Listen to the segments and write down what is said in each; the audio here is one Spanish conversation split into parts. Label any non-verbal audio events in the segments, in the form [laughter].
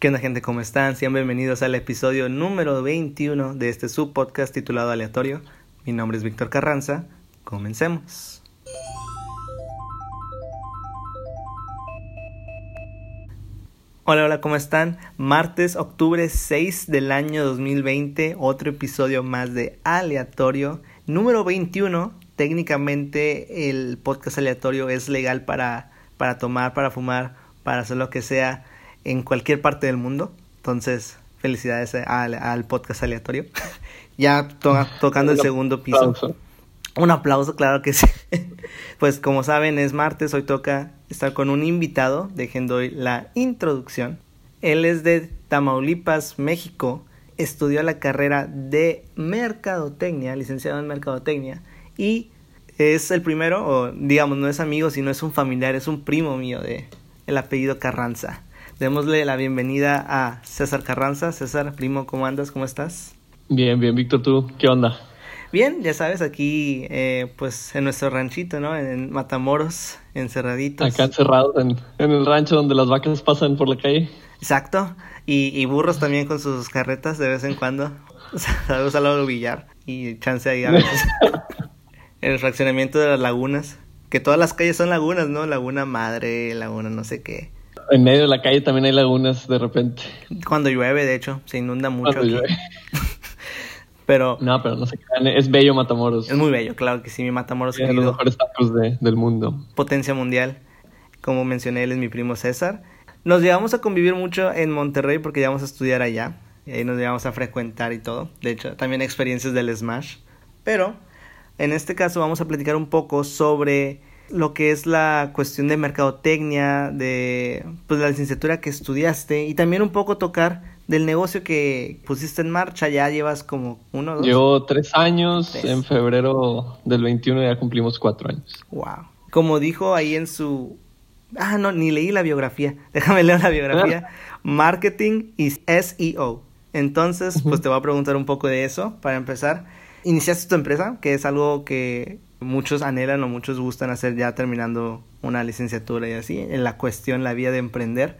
¿Qué onda gente? ¿Cómo están? Sean bienvenidos al episodio número 21 de este subpodcast titulado Aleatorio. Mi nombre es Víctor Carranza. Comencemos. Hola, hola, ¿cómo están? Martes, octubre 6 del año 2020, otro episodio más de Aleatorio. Número 21, técnicamente el podcast aleatorio es legal para, para tomar, para fumar, para hacer lo que sea en cualquier parte del mundo. Entonces, felicidades al, podcast aleatorio. [laughs] ya tocando el segundo piso. Un aplauso, claro que sí. [laughs] pues como saben, es martes, hoy toca estar con un invitado. Dejando hoy la introducción. Él es de Tamaulipas, México. Estudió la carrera de Mercadotecnia, licenciado en Mercadotecnia. Y es el primero, o digamos, no es amigo, sino es un familiar, es un primo mío de el apellido Carranza. Démosle la bienvenida a César Carranza. César, primo, ¿cómo andas? ¿Cómo estás? Bien, bien, Víctor, ¿tú qué onda? Bien, ya sabes, aquí eh, pues en nuestro ranchito, ¿no? En Matamoros, encerraditos. Acá encerrados en, el rancho donde las vacas pasan por la calle. Exacto, y, burros también con sus carretas de vez en cuando. [laughs] Saludos al lado billar y chance ahí a veces. [laughs] el fraccionamiento de las lagunas, que todas las calles son lagunas, ¿no? Laguna Madre, Laguna no sé qué. En medio de la calle también hay lagunas de repente. Cuando llueve, de hecho, se inunda mucho. Aquí. [laughs] pero. No, pero no se crean, es bello Matamoros. Es muy bello, claro que sí, mi Matamoros es los mejores tacos del mundo. Potencia mundial. Como mencioné, él es mi primo César. Nos llevamos a convivir mucho en Monterrey porque íbamos a estudiar allá. Y ahí nos llevamos a frecuentar y todo. De hecho, también experiencias del Smash. Pero en este caso vamos a platicar un poco sobre lo que es la cuestión de mercadotecnia, de pues la licenciatura que estudiaste y también un poco tocar del negocio que pusiste en marcha, ya llevas como uno, dos. Llevo tres años, en febrero del 21 ya cumplimos cuatro años. Wow. Como dijo ahí en su... Ah, no, ni leí la biografía. [laughs] Déjame leer la biografía. [laughs] Marketing y SEO. Entonces, pues te voy a preguntar un poco de eso para empezar. Iniciaste tu empresa, que es algo que muchos anhelan o muchos gustan hacer ya terminando una licenciatura y así. En la cuestión, la vía de emprender,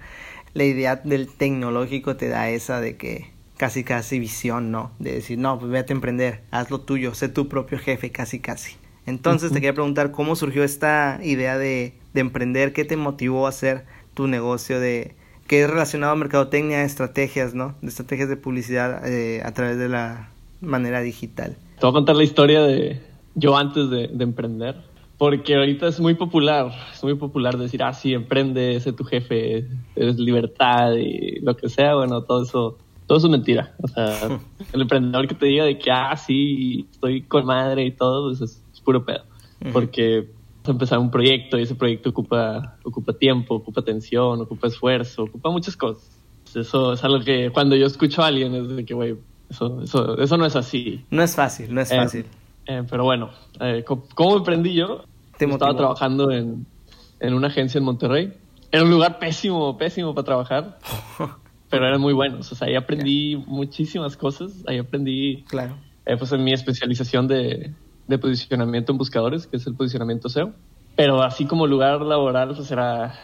la idea del tecnológico te da esa de que casi casi visión, ¿no? De decir, no, pues vete a emprender, haz lo tuyo, sé tu propio jefe, casi casi. Entonces te quería preguntar cómo surgió esta idea de, de emprender, qué te motivó a hacer tu negocio de que es relacionado a mercadotecnia, estrategias, ¿no? De estrategias de publicidad eh, a través de la manera digital. Te voy a contar la historia de, yo antes de, emprender. Porque ahorita es muy popular, es muy popular decir, ah, sí, emprende, sé tu jefe, eres libertad y lo que sea, bueno, todo eso, todo eso es mentira. O sea, [laughs] el emprendedor que te diga de que, ah, sí, estoy con madre y todo, pues es, puro pedo. Porque vas a empezar un proyecto y ese proyecto ocupa, ocupa tiempo, ocupa atención, ocupa esfuerzo, ocupa muchas cosas. Eso es algo que cuando yo escucho a alguien es de que, güey, eso, eso, eso no es así. No es fácil, no es eh, fácil. Eh, pero bueno, eh, ¿cómo emprendí yo? Estaba trabajando en, en, una agencia en Monterrey. Era un lugar pésimo, pésimo para trabajar, [laughs] pero eran muy buenos. O sea, ahí aprendí muchísimas cosas. Ahí aprendí, claro. Eh, pues en mi especialización de, de, posicionamiento en buscadores, que es el posicionamiento SEO. Pero así como lugar laboral, pues era,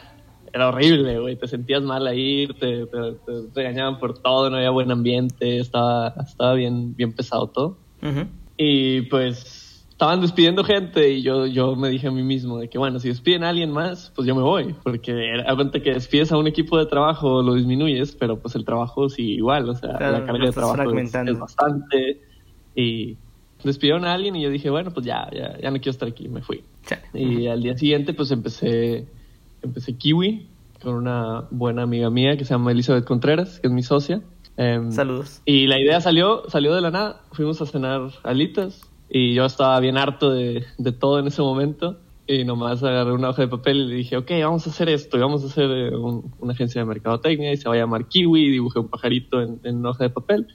era horrible, güey. Te sentías mal ahí, te, te, regañaban por todo, no había buen ambiente, estaba, estaba bien, bien pesado todo. Y pues estaban despidiendo gente y yo, yo me dije a mí mismo de que, bueno, si despiden a alguien más, pues yo me voy. Porque aguante que despides a un equipo de trabajo, lo disminuyes, pero pues el trabajo sí igual. O sea, la carga de trabajo es, bastante. Y despidieron a alguien y yo dije, bueno, pues ya, ya, ya no quiero estar aquí, me fui. Y al día siguiente pues empecé, empecé Kiwi con una buena amiga mía que se llama Elizabeth Contreras, que es mi socia. Em, Saludos. Y la idea salió, salió de la nada. Fuimos a cenar alitas y yo estaba bien harto de, de todo en ese momento. Y nomás agarré una hoja de papel y le dije, ok, vamos a hacer esto. Y vamos a hacer eh, una agencia de mercadotecnia y se va a llamar Kiwi. Y dibujé un pajarito en, en una hoja de papel.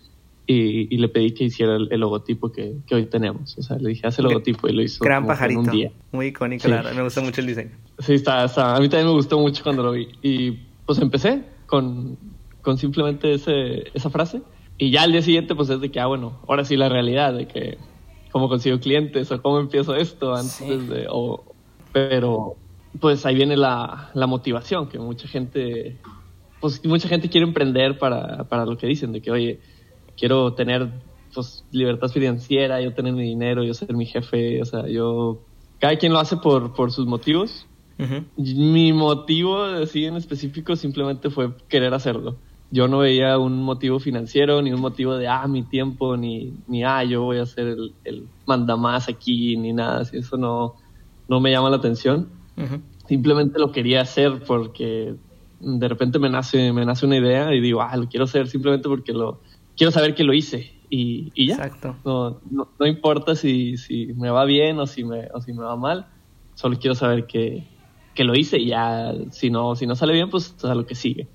Y, y, le pedí que hiciera el, logotipo que, que, hoy tenemos. O sea, le dije, hace el logotipo y lo hizo. Gran pajarito. un día. Muy icónico, claro. Me gusta mucho el diseño. Sí, está, está. A mí también me gustó mucho cuando lo vi. Y pues empecé con, con simplemente ese, esa frase. Y ya al día siguiente, pues es de que, ah, bueno, ahora sí la realidad de que cómo consigo clientes o cómo empiezo esto antes de. O, pero, pues ahí viene la, la motivación, que mucha gente pues mucha gente quiere emprender para, para lo que dicen, de que, oye, quiero tener pues libertad financiera, yo tener mi dinero, yo ser mi jefe, o sea, yo... Cada quien lo hace por, por sus motivos. Mi motivo, así en específico, simplemente fue querer hacerlo. Yo no veía un motivo financiero, ni un motivo de, ah, mi tiempo, ni, ni ah, yo voy a ser el, el mandamás aquí, ni nada. Así, eso no, no me llama la atención. Simplemente lo quería hacer porque de repente me nace, me nace una idea y digo, ah, lo quiero hacer simplemente porque lo quiero saber que lo hice y, y ya. Exacto. No, no, no, importa si, si me va bien o si me, o si me va mal, solo quiero saber que, que lo hice y ya, si no, si no sale bien, pues a lo que sigue.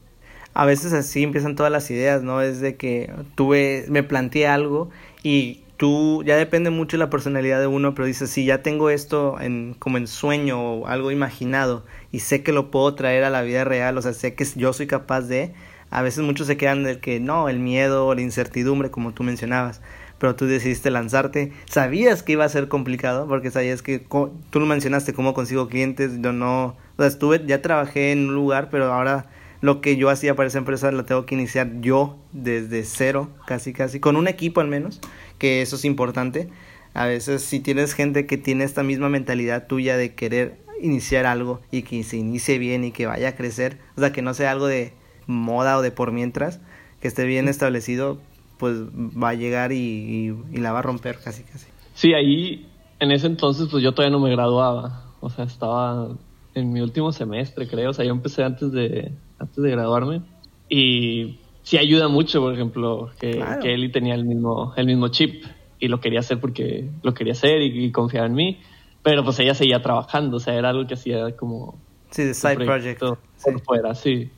A veces así empiezan todas las ideas, ¿no? Es de que tuve, me planteé algo y tú, ya depende mucho de la personalidad de uno, pero dices, si ya tengo esto en, como en sueño o algo imaginado y sé que lo puedo traer a la vida real, o sea, sé que yo soy capaz de, a veces muchos se quedan del que no, el miedo, la incertidumbre, como tú mencionabas, pero tú decidiste lanzarte, sabías que iba a ser complicado, porque sabías que tú lo mencionaste, cómo consigo clientes, yo no, o sea, estuve, ya trabajé en un lugar, pero ahora lo que yo hacía para esa empresa lo tengo que iniciar yo desde cero, casi casi, con un equipo al menos, que eso es importante. A veces si tienes gente que tiene esta misma mentalidad tuya de querer iniciar algo y que se inicie bien y que vaya a crecer, o sea, que no sea algo de moda o de por mientras, que esté bien establecido, pues va a llegar y, y, la va a romper casi casi. Sí, ahí en ese entonces pues yo todavía no me graduaba, o sea, estaba en mi último semestre creo, o sea, yo empecé antes de, antes de graduarme y sí ayuda mucho, por ejemplo, que, que Eli tenía el mismo, el mismo chip y lo quería hacer porque lo quería hacer y, confiaba en mí, pero pues ella seguía trabajando, o sea, era algo que hacía como... Sí, de side project. Por fuera, sí.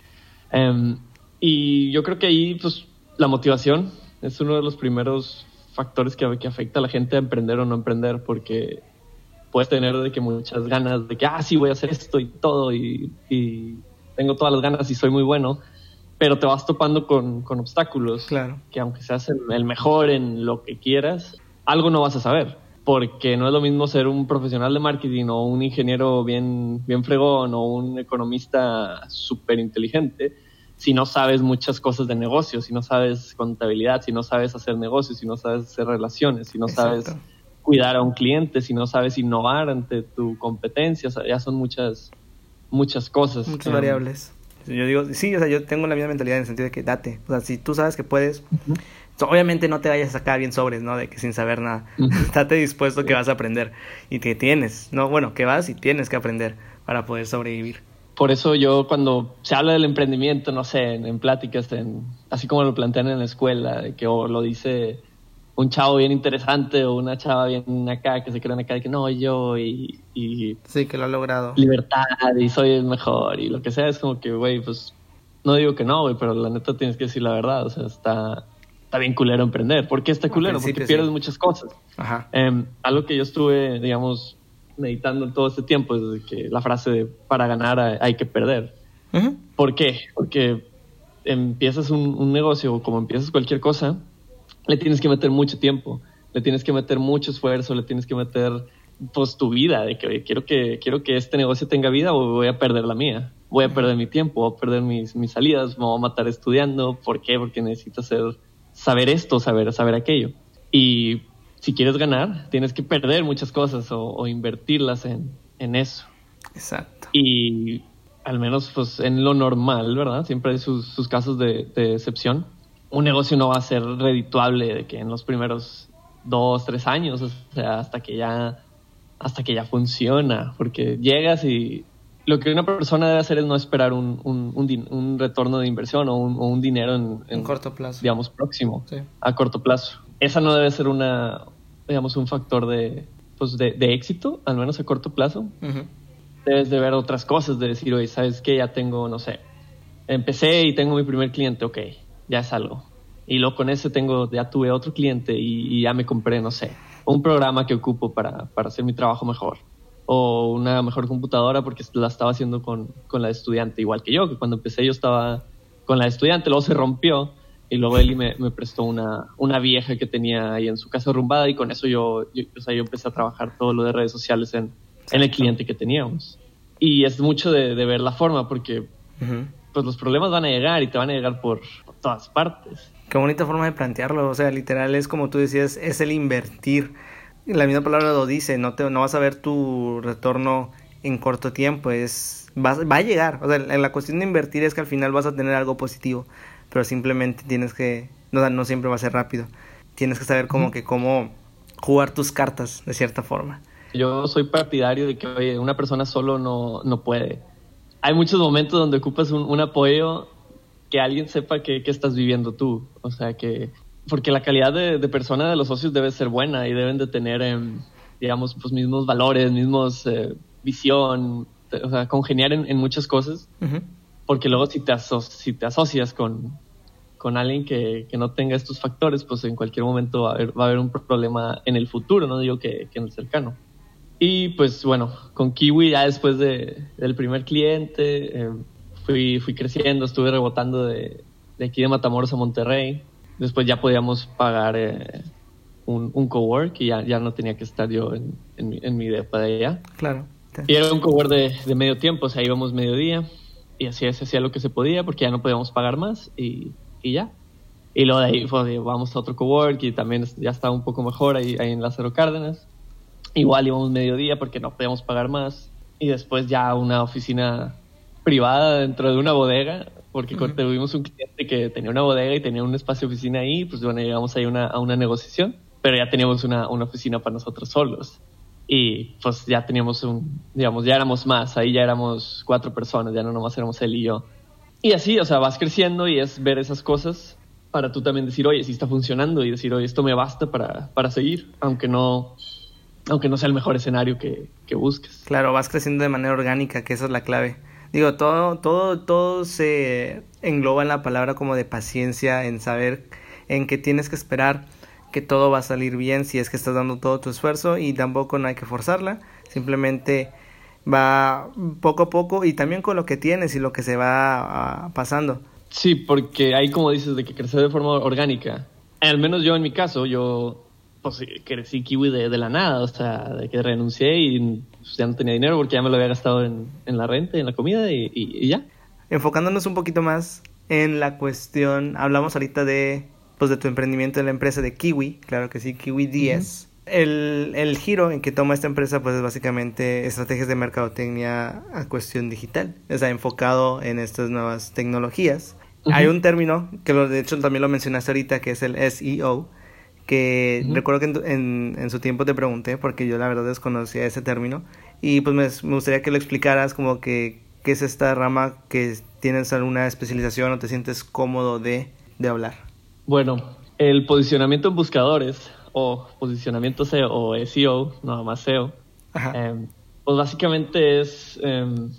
Um, y yo creo que ahí, pues, la motivación es uno de los primeros factores que, que afecta a la gente a emprender o no emprender, porque puedes tener de que muchas ganas de que, ah, sí, voy a hacer esto y todo, y, y tengo todas las ganas y soy muy bueno, pero te vas topando con, con obstáculos. Claro. Que aunque seas el mejor en lo que quieras, algo no vas a saber. Porque no es lo mismo ser un profesional de marketing o un ingeniero bien, bien fregón o un economista súper inteligente si no sabes muchas cosas de negocios, si no sabes contabilidad, si no sabes hacer negocios, si no sabes hacer relaciones, si no sabes cuidar a un cliente, si no sabes innovar ante tu competencia, o sea, ya son muchas, muchas cosas. Muchas variables. Yo digo, sí, o sea, yo tengo la misma mentalidad en el sentido de que date. O sea, si tú sabes que puedes, obviamente no te vayas a sacar bien sobres, ¿no? De que sin saber nada. Date [laughs] dispuesto que vas a aprender y que tienes, ¿no? Bueno, que vas y tienes que aprender para poder sobrevivir. Por eso yo cuando se habla del emprendimiento, no sé, en, pláticas, en, así como lo plantean en la escuela, de que o lo dice un chavo bien interesante o una chava bien acá que se creen acá de que no, yo y, y... Sí, que lo ha logrado. Libertad y soy el mejor y lo que sea, es como que, güey, pues no digo que no, güey, pero la neta tienes que decir la verdad, o sea, está, está bien culero emprender. ¿Por qué está culero? Porque pierdes muchas cosas. Ajá. Eh, algo que yo estuve, digamos, meditando todo este tiempo es que la frase de para ganar hay que perder. ¿Por qué? Porque empiezas un, un negocio o como empiezas cualquier cosa, le tienes que meter mucho tiempo, le tienes que meter mucho esfuerzo, le tienes que meter pues tu vida, de que quiero que quiero que este negocio tenga vida o voy a perder la mía, voy a perder mi tiempo, voy a perder mis, mis salidas, me voy a matar estudiando, ¿por qué? Porque necesito hacer, saber esto, saber, saber aquello. Y si quieres ganar, tienes que perder muchas cosas o, invertirlas en, en, eso. Exacto. Y al menos pues en lo normal, ¿verdad? Siempre hay sus, sus casos de, de excepción un negocio no va a ser redituable de que en los primeros dos, tres años, o sea, hasta que ya, hasta que ya funciona, porque llegas y lo que una persona debe hacer es no esperar un, un, un, retorno de inversión o un, dinero en, en, corto plazo, digamos, próximo, a corto plazo. Esa no debe ser una, digamos, un factor de, pues de, de éxito, al menos a corto plazo. Debes de ver otras cosas, de decir, oye, ¿sabes qué? Ya tengo, no sé, empecé y tengo mi primer cliente, ok, ya es algo. Y luego con ese tengo, ya tuve otro cliente y, ya me compré, no sé, un programa que ocupo para, para, hacer mi trabajo mejor. O una mejor computadora porque la estaba haciendo con, con la estudiante, igual que yo, que cuando empecé yo estaba con la estudiante, luego se rompió y luego Eli me, me, prestó una, una vieja que tenía ahí en su casa rumbada y con eso yo, yo, o sea, yo empecé a trabajar todo lo de redes sociales en, en el cliente que teníamos. Y es mucho de, de ver la forma porque pues los problemas van a llegar y te van a llegar por, todas partes. Qué bonita forma de plantearlo, o sea, literal es como tú decías, es el invertir. La misma palabra lo dice, no, te, no vas a ver tu retorno en corto tiempo, es va, va a llegar. O sea, la cuestión de invertir es que al final vas a tener algo positivo, pero simplemente tienes que, no, no siempre va a ser rápido. Tienes que saber como que cómo jugar tus cartas de cierta forma. Yo soy partidario de que oye, una persona solo no, no puede. Hay muchos momentos donde ocupas un, un apoyo que alguien sepa que, estás viviendo tú. O sea, que. Porque la calidad de, persona de los socios debe ser buena y deben de tener, em, digamos, pues mismos valores, mismos eh, visión, o sea, congeniar en, muchas cosas. Porque luego si te, si te asocias con, con alguien que, que, no tenga estos factores, pues en cualquier momento va a haber, va a haber un problema en el futuro, no digo que, que en el cercano. Y pues bueno, con Kiwi ya después de, del primer cliente, eh, fui, fui creciendo, estuve rebotando de, de, aquí de Matamoros a Monterrey. Después ya podíamos pagar eh, un, un cowork y ya, ya no tenía que estar yo en, en, mi, en mi depa de allá. Claro. Y era un cowork de, de medio tiempo, o sea, íbamos mediodía y así se hacía lo que se podía porque ya no podíamos pagar más y, y ya. Y luego de ahí pues, vamos a otro cowork y también ya estaba un poco mejor ahí, ahí en Lázaro Cárdenas. Igual íbamos mediodía porque no podíamos pagar más. Y después ya una oficina privada dentro de una bodega, porque tuvimos un cliente que tenía una bodega y tenía un espacio de oficina ahí, pues bueno, llegamos ahí una, a una negociación, pero ya teníamos una, una oficina para nosotros solos. Y pues ya teníamos un, digamos, ya éramos más, ahí ya éramos cuatro personas, ya no nomás éramos él y yo. Y así, o sea, vas creciendo y es ver esas cosas para tú también decir, oye, sí está funcionando y decir, oye, esto me basta para, para seguir, aunque no, aunque no sea el mejor escenario que, que busques. Claro, vas creciendo de manera orgánica, que esa es la clave. Digo, todo, todo, todo se engloba en la palabra como de paciencia, en saber en que tienes que esperar que todo va a salir bien si es que estás dando todo tu esfuerzo y tampoco no hay que forzarla, simplemente va poco a poco y también con lo que tienes y lo que se va ah, pasando. Sí, porque hay como dices de que crecer de forma orgánica. Al menos yo en mi caso, yo pues crecí kiwi de, de la nada, o sea, de que renuncié y pues, ya no tenía dinero porque ya me lo había gastado en, en la renta, en la comida y, y, ya. Enfocándonos un poquito más en la cuestión, hablamos ahorita de, pues, de tu emprendimiento en la empresa de Kiwi, claro que sí, Kiwi 10. el, el, giro en que toma esta empresa pues es básicamente estrategias de mercadotecnia a cuestión digital, o sea, enfocado en estas nuevas tecnologías. Hay un término que lo, de hecho también lo mencionaste ahorita que es el SEO, que recuerdo que en, en, su tiempo te pregunté, porque yo la verdad desconocía ese término, y pues me, gustaría que lo explicaras como que qué es esta rama que tienes alguna especialización o te sientes cómodo de, de hablar. Bueno, el posicionamiento en buscadores o posicionamiento SEO o SEO, nada más SEO, em, pues básicamente es em,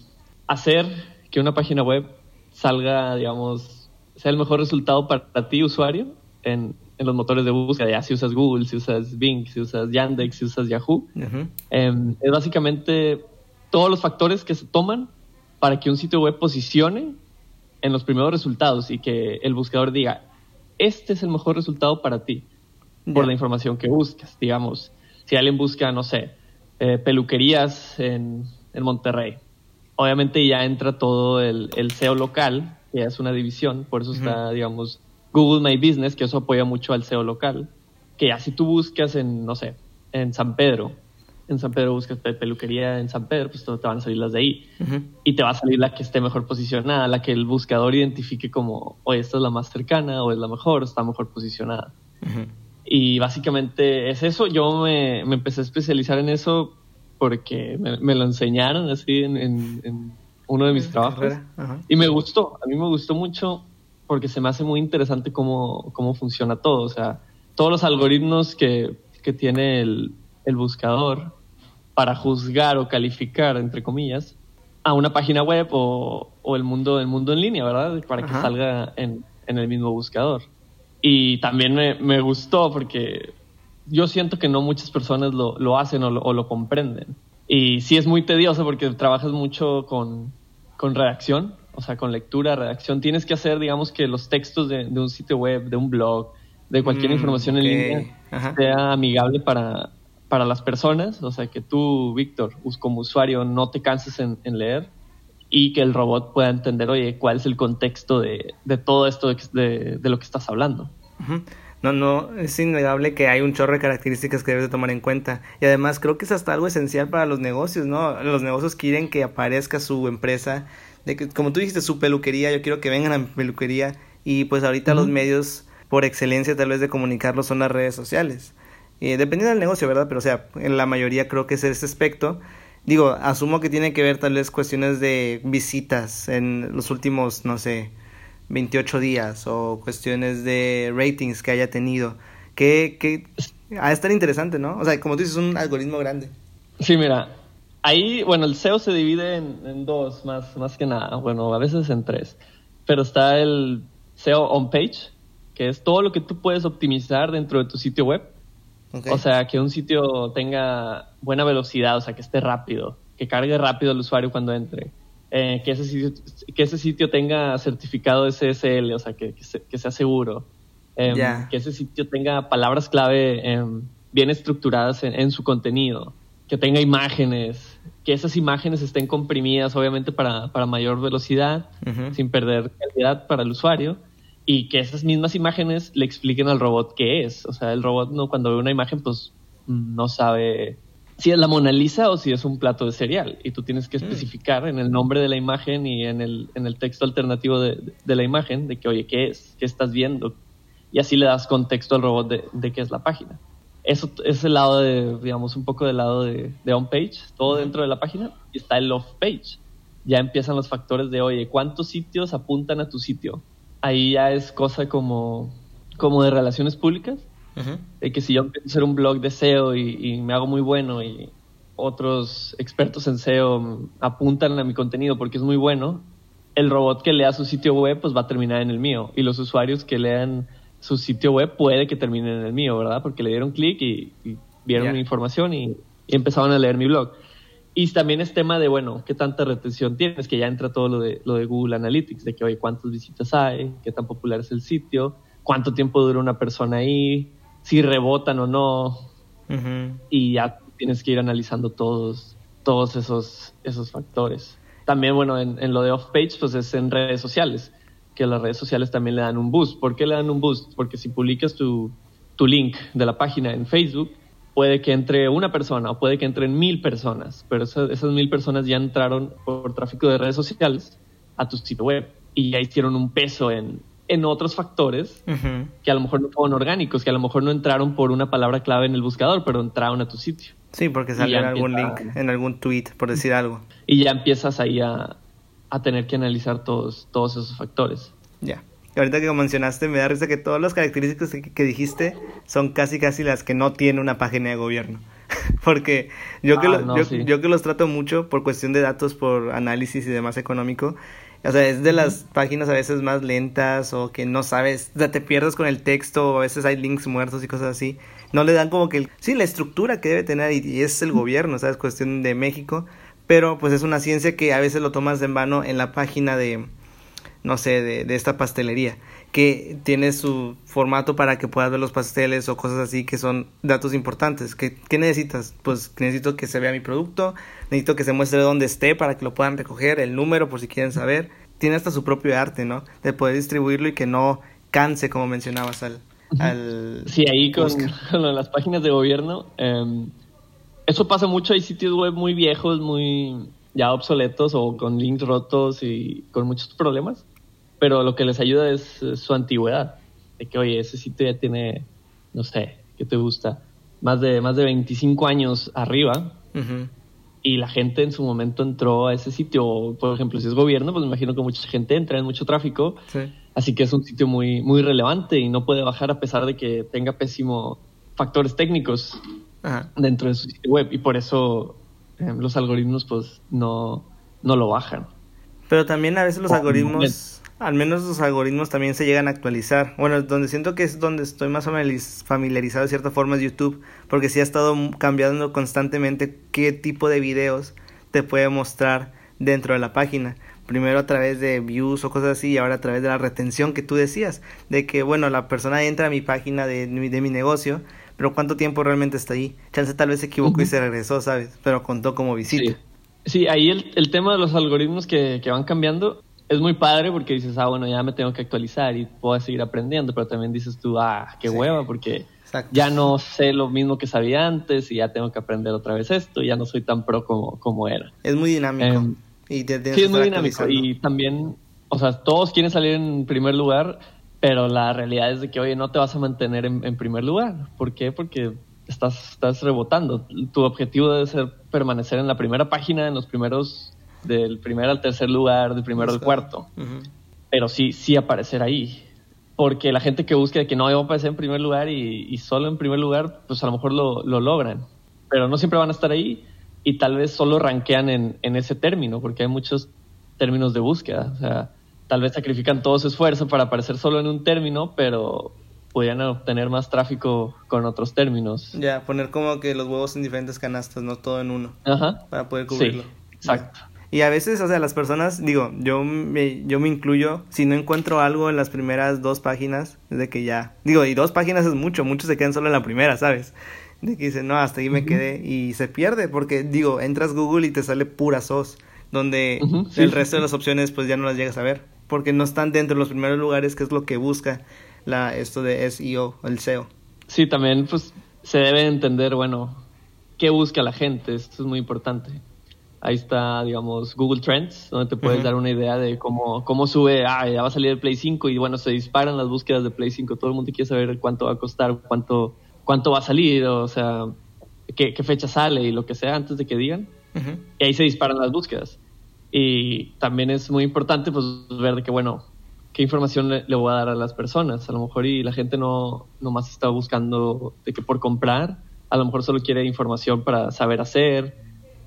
hacer que una página web salga, digamos, sea el mejor resultado para ti, usuario, en, en los motores de búsqueda, ya si usas Google, si usas Bing, si usas Yandex, si usas Yahoo. Em, es básicamente todos los factores que se toman para que un sitio web posicione en los primeros resultados y que el buscador diga, este es el mejor resultado para ti por la información que buscas. Digamos, si alguien busca, no sé, eh, peluquerías en, en, Monterrey, obviamente ya entra todo el, el, SEO local, que es una división, por eso está, digamos, Google My Business, que eso apoya mucho al SEO local, que así tú buscas en, no sé, en San Pedro, en San Pedro buscas peluquería en San Pedro, pues te van a salir las de ahí. Y te va a salir la que esté mejor posicionada, la que el buscador identifique como, oye, esta es la más cercana, o es la mejor, está mejor posicionada. Y básicamente es eso. Yo me, me, empecé a especializar en eso porque me, lo enseñaron así en, en, uno de mis trabajos. Y me gustó, a mí me gustó mucho porque se me hace muy interesante cómo, cómo funciona todo. O sea, todos los algoritmos que, que tiene el, el, buscador para juzgar o calificar, entre comillas, a una página web o, o el, mundo, el mundo en línea, ¿verdad? Para que salga en, en, el mismo buscador. Y también me, me, gustó porque yo siento que no muchas personas lo, lo hacen o lo, o lo, comprenden. Y sí es muy tedioso porque trabajas mucho con, con redacción o sea, con lectura, redacción, tienes que hacer, digamos, que los textos de, un sitio web, de un blog, de cualquier mm, información en línea, sea amigable para, para las personas, o sea, que tú, Víctor, como usuario, no te canses en, leer y que el robot pueda entender, oye, cuál es el contexto de, de todo esto de, de, lo que estás hablando. No, no, es innegable que hay un chorro de características que debes de tomar en cuenta. Y además creo que es hasta algo esencial para los negocios, ¿no? Los negocios quieren que aparezca su empresa, de que, como tú dijiste, su peluquería, yo quiero que vengan a mi peluquería. Y pues ahorita los medios por excelencia tal vez de comunicarlo son las redes sociales. Eh, dependiendo del negocio, ¿verdad? Pero o sea, en la mayoría creo que es ese aspecto. Digo, asumo que tiene que ver tal vez cuestiones de visitas en los últimos, no sé, 28 días o cuestiones de ratings que haya tenido. Que, que a estar interesante, ¿no? O sea, como tú dices, es un algoritmo grande. Sí, mira, ahí, bueno, el SEO se divide en, en, dos, más, más que nada, bueno, a veces en tres. Pero está el SEO on page, que es todo lo que tú puedes optimizar dentro de tu sitio web. O sea, que un sitio tenga buena velocidad, o sea, que esté rápido, que cargue rápido el usuario cuando entre. Eh, que, ese sitio, que ese sitio tenga certificado SSL, o sea, que, que, sea seguro. Em, que ese sitio tenga palabras clave em, bien estructuradas en, su contenido. Que tenga imágenes, que esas imágenes estén comprimidas, obviamente, para, para mayor velocidad, sin perder calidad para el usuario y que esas mismas imágenes le expliquen al robot qué es. O sea, el robot no cuando ve una imagen pues no sabe si es la Mona Lisa o si es un plato de cereal. Y tú tienes que mm. especificar en el nombre de la imagen y en el, en el texto alternativo de, de, la imagen de que, oye, ¿qué es? ¿Qué estás viendo? Y así le das contexto al robot de, de qué es la página. Eso es el lado de, digamos, un poco del lado de, de on-page, todo dentro de la página, y está el off-page. Ya empiezan los factores de, oye, ¿cuántos sitios apuntan a tu sitio? ahí ya es cosa como, como de relaciones públicas. De que si yo empiezo a hacer un blog de SEO y, me hago muy bueno y otros expertos en SEO apuntan a mi contenido porque es muy bueno, el robot que lea su sitio web pues va a terminar en el mío y los usuarios que lean su sitio web puede que terminen en el mío, ¿verdad? Porque le dieron clic y, vieron mi información y, y, empezaron a leer mi blog. Y también es tema de, bueno, qué tanta retención tienes, que ya entra todo lo de, lo de Google Analytics, de que, oye, cuántas visitas hay, qué tan popular es el sitio, cuánto tiempo dura una persona ahí, si rebotan o no. Y ya tienes que ir analizando todos, todos esos, esos factores. También, bueno, en, en lo de off-page, pues es en redes sociales, que las redes sociales también le dan un boost. ¿Por qué le dan un boost? Porque si publicas tu, tu link de la página en Facebook, puede que entre una persona o puede que entren mil personas, pero esas, mil personas ya entraron por tráfico de redes sociales a tu sitio web y ya hicieron un peso en, en otros factores que a lo mejor no fueron orgánicos, que a lo mejor no entraron por una palabra clave en el buscador, pero entraron a tu sitio. Sí, porque salió en algún link, en algún tweet, por decir algo. Y ya empiezas ahí a, a tener que analizar todos, todos esos factores. Ya ahorita que mencionaste, me da risa que todas las características que, dijiste son casi casi las que no tiene una página de gobierno. [laughs] Porque yo, que ah, yo, que los trato mucho por cuestión de datos, por análisis y demás económico, o sea, es de las páginas a veces más lentas o que no sabes, o sea, te pierdes con el texto o a veces hay links muertos y cosas así. No le dan como que, sí, la estructura que debe tener y, es el gobierno, ¿sabes? Cuestión de México, pero pues es una ciencia que a veces lo tomas en vano en la página de, no sé, de, de, esta pastelería, que tiene su formato para que puedas ver los pasteles o cosas así que son datos importantes. ¿Qué, qué necesitas? Pues necesito que se vea mi producto, necesito que se muestre dónde esté para que lo puedan recoger, el número por si quieren saber. Tiene hasta su propio arte, ¿no? De poder distribuirlo y que no canse, como mencionabas al... al sí, ahí con, [laughs] las páginas de gobierno, em, eso pasa mucho, hay sitios web muy viejos, muy ya obsoletos o con links rotos y con muchos problemas pero lo que les ayuda es, su antigüedad. De que, oye, ese sitio ya tiene, no sé, ¿qué te gusta? Más de, más de 25 años arriba. Y la gente en su momento entró a ese sitio. Por ejemplo, si es gobierno, pues me imagino que mucha gente entra en mucho tráfico. Así que es un sitio muy, muy relevante y no puede bajar a pesar de que tenga pésimo factores técnicos dentro de su sitio web. Y por eso eh, los algoritmos pues no, no lo bajan. Pero también a veces los algoritmos al menos los algoritmos también se llegan a actualizar. Bueno, donde siento que es donde estoy más familiarizado de cierta forma es YouTube, porque sí ha estado cambiando constantemente qué tipo de videos te puede mostrar dentro de la página. Primero a través de views o cosas así y ahora a través de la retención que tú decías, de que bueno, la persona entra a mi página de, de mi negocio, pero cuánto tiempo realmente está ahí. Chance tal vez se equivocó y se regresó, ¿sabes? Pero contó como visita. Sí, ahí el, el tema de los algoritmos que, que van cambiando es muy padre porque dices, ah, bueno, ya me tengo que actualizar y puedo seguir aprendiendo, pero también dices tú, ah, qué hueva, porque ya no sé lo mismo que sabía antes y ya tengo que aprender otra vez esto y ya no soy tan pro como, como era. Es muy dinámico. Em, y sí, es muy dinámico. Y también, o sea, todos quieren salir en primer lugar, pero la realidad es de que, oye, no te vas a mantener en, en primer lugar. ¿Por qué? Porque estás, estás rebotando. Tu objetivo debe ser permanecer en la primera página, en los primeros del primero al tercer lugar, del primero al cuarto. Pero sí, sí aparecer ahí. Porque la gente que busca que no, va a aparecer en primer lugar y, solo en primer lugar, pues a lo mejor lo, logran. Pero no siempre van a estar ahí y tal vez solo ranquean en, en ese término, porque hay muchos términos de búsqueda. O sea, tal vez sacrifican todo su esfuerzo para aparecer solo en un término, pero podrían obtener más tráfico con otros términos. Ya, poner como que los huevos en diferentes canastas, no todo en uno. Ajá. Para poder cubrirlo. exacto. Y a veces, o sea, las personas, digo, yo me, yo me incluyo, si no encuentro algo en las primeras dos páginas, de que ya, digo, y dos páginas es mucho, muchos se quedan solo en la primera, ¿sabes? De que dicen, no, hasta ahí me quedé y se pierde, porque digo, entras Google y te sale pura SOS, donde el resto de las opciones pues ya no las llegas a ver, porque no están dentro de los primeros lugares, que es lo que busca la, esto de SEO, el SEO. Sí, también pues se debe entender, bueno, qué busca la gente, esto es muy importante. Ahí está, digamos, Google Trends, donde te puedes dar una idea de cómo, cómo sube, ah, ya va a salir el Play 5 y bueno, se disparan las búsquedas de Play 5. Todo el mundo quiere saber cuánto va a costar, cuánto, cuánto va a salir, o sea, qué, fecha sale y lo que sea antes de que digan. Y ahí se disparan las búsquedas. Y también es muy importante pues ver de que, bueno, qué información le, voy a dar a las personas. A lo mejor y la gente no nomás está buscando de que por comprar, a lo mejor solo quiere información para saber hacer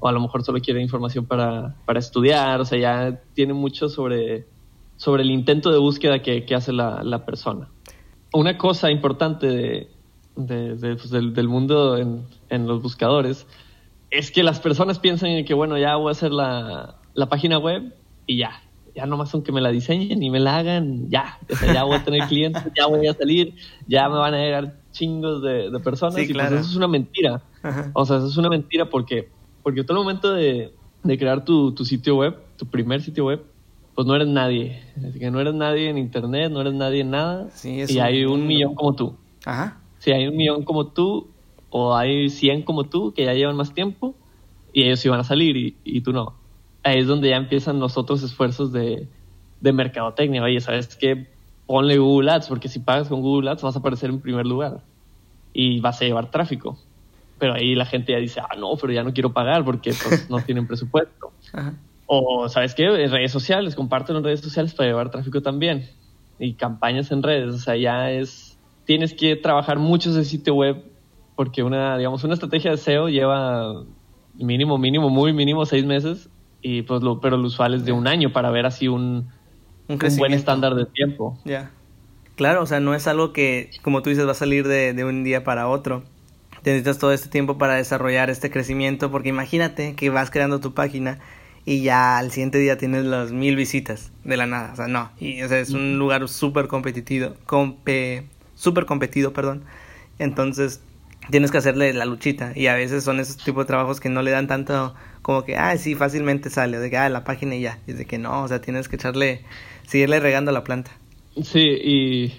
o a lo mejor solo quiere información para, para estudiar, o sea, ya tiene mucho sobre, sobre el intento de búsqueda que, que hace la, la, persona. Una cosa importante de, pues, del, del, mundo en, en, los buscadores es que las personas piensan que, bueno, ya voy a hacer la, la página web y ya, ya nomás son que me la diseñen y me la hagan, ya, o sea, ya voy a tener clientes, ya voy a salir, ya me van a llegar chingos de, de personas y pues eso es una mentira. O sea, eso es una mentira porque porque todo el momento de, crear tu, sitio web, tu primer sitio web, pues no eres nadie. Así que no eres nadie en internet, no eres nadie en nada. y hay un millón como tú. Ajá. Si hay un millón como tú, o hay 100 como tú que ya llevan más tiempo, y ellos iban a salir y, y tú no. Ahí es donde ya empiezan los otros esfuerzos de, de mercadotecnia. Oye, ¿sabes qué? Ponle Google Ads, porque si pagas con Google Ads vas a aparecer en primer lugar y vas a llevar tráfico pero ahí la gente ya dice, ah, no, pero ya no quiero pagar porque pues, no [laughs] tienen presupuesto. O, ¿sabes qué? En redes sociales, comparten en redes sociales para llevar tráfico también. Y campañas en redes, o sea, ya es, tienes que trabajar mucho ese sitio web porque una, digamos, una estrategia de SEO lleva mínimo, mínimo, muy mínimo seis meses, y pues lo, pero lo usual es de un año para ver así un, un, buen estándar de tiempo. Ya. Claro, o sea, no es algo que, como tú dices, va a salir de, de un día para otro. Necesitas todo este tiempo para desarrollar este crecimiento, porque imagínate que vas creando tu página y ya al siguiente día tienes las mil visitas de la nada, o sea, no, y o sea, es un lugar súper competitivo, súper competido, perdón, entonces tienes que hacerle la luchita y a veces son esos tipos de trabajos que no le dan tanto como que, ah, sí, fácilmente sale, de que, ah, la página y ya, y de que no, o sea, tienes que echarle, seguirle regando la planta. Sí, y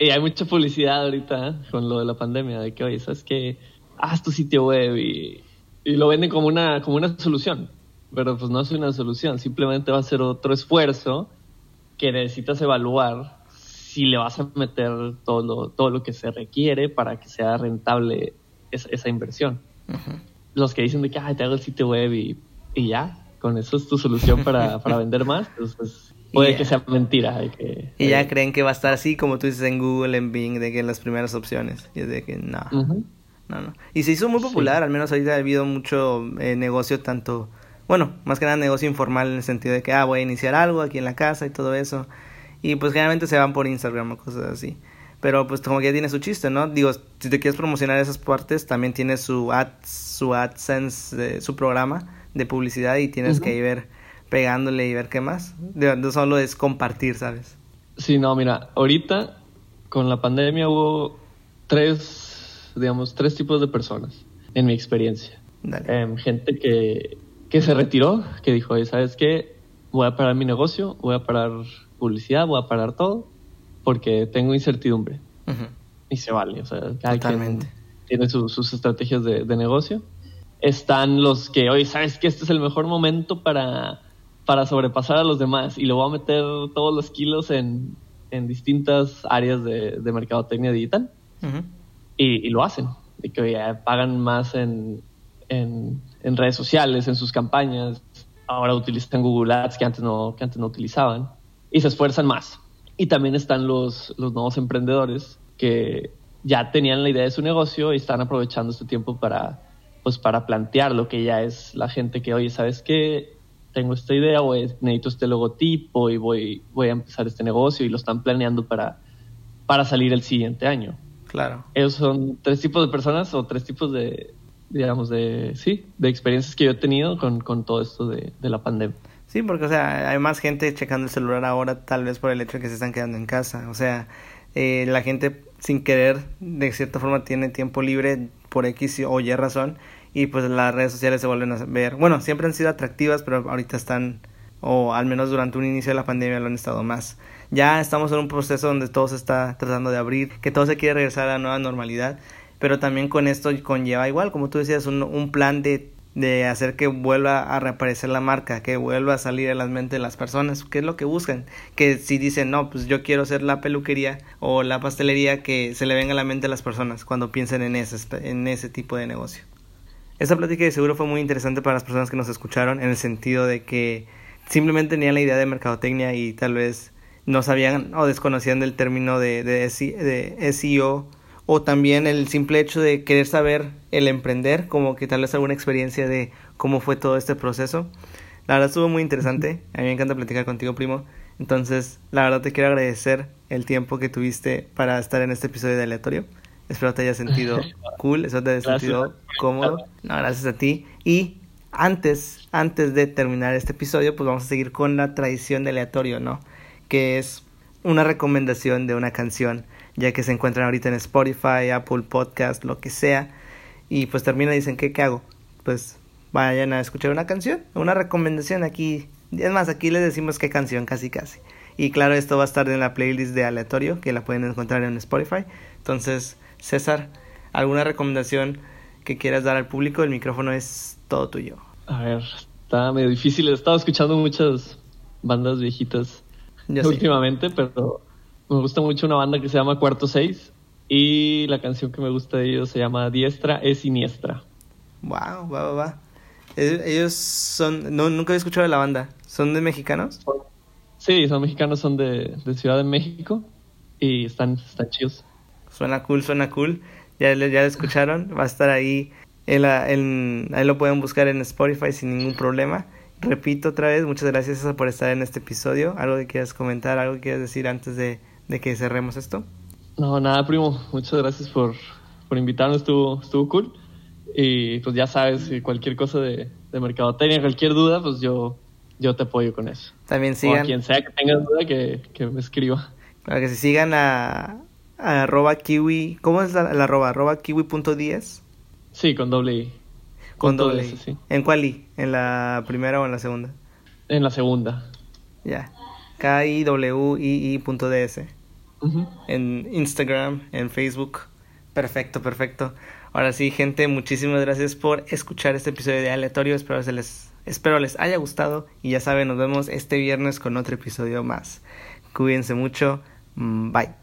y hay mucha publicidad ahorita ¿eh? con lo de la pandemia, de que, oye, ¿sabes qué? Haz tu sitio web y, y, lo venden como una, como una solución. Pero pues no es una solución, simplemente va a ser otro esfuerzo que necesitas evaluar si le vas a meter todo lo, todo lo que se requiere para que sea rentable esa, esa inversión. Los que dicen de que, te hago el sitio web y, y ya, con eso es tu solución [laughs] para, para vender más, pues, pues Puede que sea mentira. que, y ya creen que va a estar así, como tú dices en Google, en Bing, de que en las primeras opciones. Y es de que no. No, no. Y se hizo muy popular, al menos ahorita ha habido mucho eh, negocio, tanto. Bueno, más que nada negocio informal en el sentido de que, ah, voy a iniciar algo aquí en la casa y todo eso. Y pues generalmente se van por Instagram o cosas así. Pero pues como que ya tiene su chiste, ¿no? Digo, si te quieres promocionar esas partes, también tiene su, ad, su AdSense, su programa de publicidad y tienes que ir ver pegándole y ver qué más. De, solo es compartir, ¿sabes? Sí, no, mira, ahorita con la pandemia hubo tres, digamos, tres tipos de personas, en mi experiencia. Em, gente que, que se retiró, que dijo, ¿sabes qué? Voy a parar mi negocio, voy a parar publicidad, voy a parar todo, porque tengo incertidumbre. Y se vale, o sea, cada quien tiene sus estrategias de, negocio. Están los que, oye, ¿sabes que Este es el mejor momento para, para sobrepasar a los demás y le voy a meter todos los kilos en, en distintas áreas de, de mercadotecnia digital. y, y, lo hacen. De que pagan más en, en, en, redes sociales, en sus campañas. Ahora utilizan Google Ads que antes no, que antes no utilizaban. Y se esfuerzan más. Y también están los, los nuevos emprendedores que ya tenían la idea de su negocio y están aprovechando este tiempo para, pues, para plantear lo que ya es la gente que, oye, ¿sabes qué? Tengo esta idea o necesito este logotipo y voy, voy a empezar este negocio y lo están planeando para, para salir el siguiente año. Claro. Esos son tres tipos de personas o tres tipos de, digamos, de, sí, de experiencias que yo he tenido con, con todo esto de, de, la pandemia. Sí, porque, o sea, hay más gente checando el celular ahora, tal vez por el hecho de que se están quedando en casa. O sea, eh, la gente sin querer, de cierta forma, tiene tiempo libre por X o Y razón. Y pues las redes sociales se vuelven a ver. Bueno, siempre han sido atractivas, pero ahorita están, o al menos durante un inicio de la pandemia lo han estado más. Ya estamos en un proceso donde todo se está tratando de abrir, que todo se quiere regresar a la nueva normalidad pero también con esto conlleva igual, como tú decías, un, un plan de, de, hacer que vuelva a reaparecer la marca, que vuelva a salir a las mentes de las personas, que es lo que buscan, que si dicen, no, pues yo quiero ser la peluquería o la pastelería, que se le venga a la mente a las personas cuando piensen en ese, en ese tipo de negocio. Esta plática de seguro fue muy interesante para las personas que nos escucharon, en el sentido de que simplemente tenían la idea de mercadotecnia y tal vez no sabían o desconocían del término de, de, de SEO o también el simple hecho de querer saber el emprender, como que tal vez alguna experiencia de cómo fue todo este proceso. La verdad estuvo muy interesante, a mí me encanta platicar contigo, primo. Entonces, la verdad te quiero agradecer el tiempo que tuviste para estar en este episodio de aleatorio. Espero te haya sentido [laughs] cool, espero te haya sentido cómodo. No, gracias a ti. Y antes, antes de terminar este episodio, pues vamos a seguir con la tradición de aleatorio, ¿no? Que es una recomendación de una canción ya que se encuentran ahorita en Spotify, Apple Podcast, lo que sea. Y pues termina y dicen, ¿qué, ¿qué hago? Pues vayan a escuchar una canción, una recomendación aquí. Es más, aquí les decimos qué canción, casi casi. Y claro, esto va a estar en la playlist de aleatorio, que la pueden encontrar en Spotify. Entonces, César, ¿alguna recomendación que quieras dar al público? El micrófono es todo tuyo. A ver, está medio difícil. He estado escuchando muchas bandas viejitas últimamente, pero me gusta mucho una banda que se llama Cuarto Seis y la canción que me gusta de ellos se llama Diestra es Siniestra. Wow, va, va, va. Ellos son, no, nunca había escuchado de la banda. ¿Son de mexicanos? Sí, son mexicanos, son de, Ciudad de México y están, están chidos. Suena cool, suena cool. Ya, ya lo escucharon, va a estar ahí. En en, ahí lo pueden buscar en Spotify sin ningún problema. Repito otra vez, muchas gracias por estar en este episodio. ¿Algo que quieras comentar, algo que quieras decir antes de, de que cerremos esto? No, nada, primo. Muchas gracias por, por invitarnos. Estuvo, estuvo cool. Y pues ya sabes, cualquier cosa de, de mercadotecnia, cualquier duda, pues yo, yo te apoyo con eso. También sigan. O quien sea que tenga duda, que, que me escriba. Para que se sigan a, a arroba kiwi. ¿Cómo es la, arroba? Arroba kiwi.10. Sí, con doble I. Con, doble I. Sí. ¿En cuál I? ¿En la primera o en la segunda? En la segunda. Ya. K-I-W-I-I.ds en Instagram, en Facebook. Perfecto, perfecto. Ahora sí, gente, muchísimas gracias por escuchar este episodio de Aleatorio. Espero, se les, espero les haya gustado. Y ya saben, nos vemos este viernes con otro episodio más. Cuídense mucho. Mm, bye.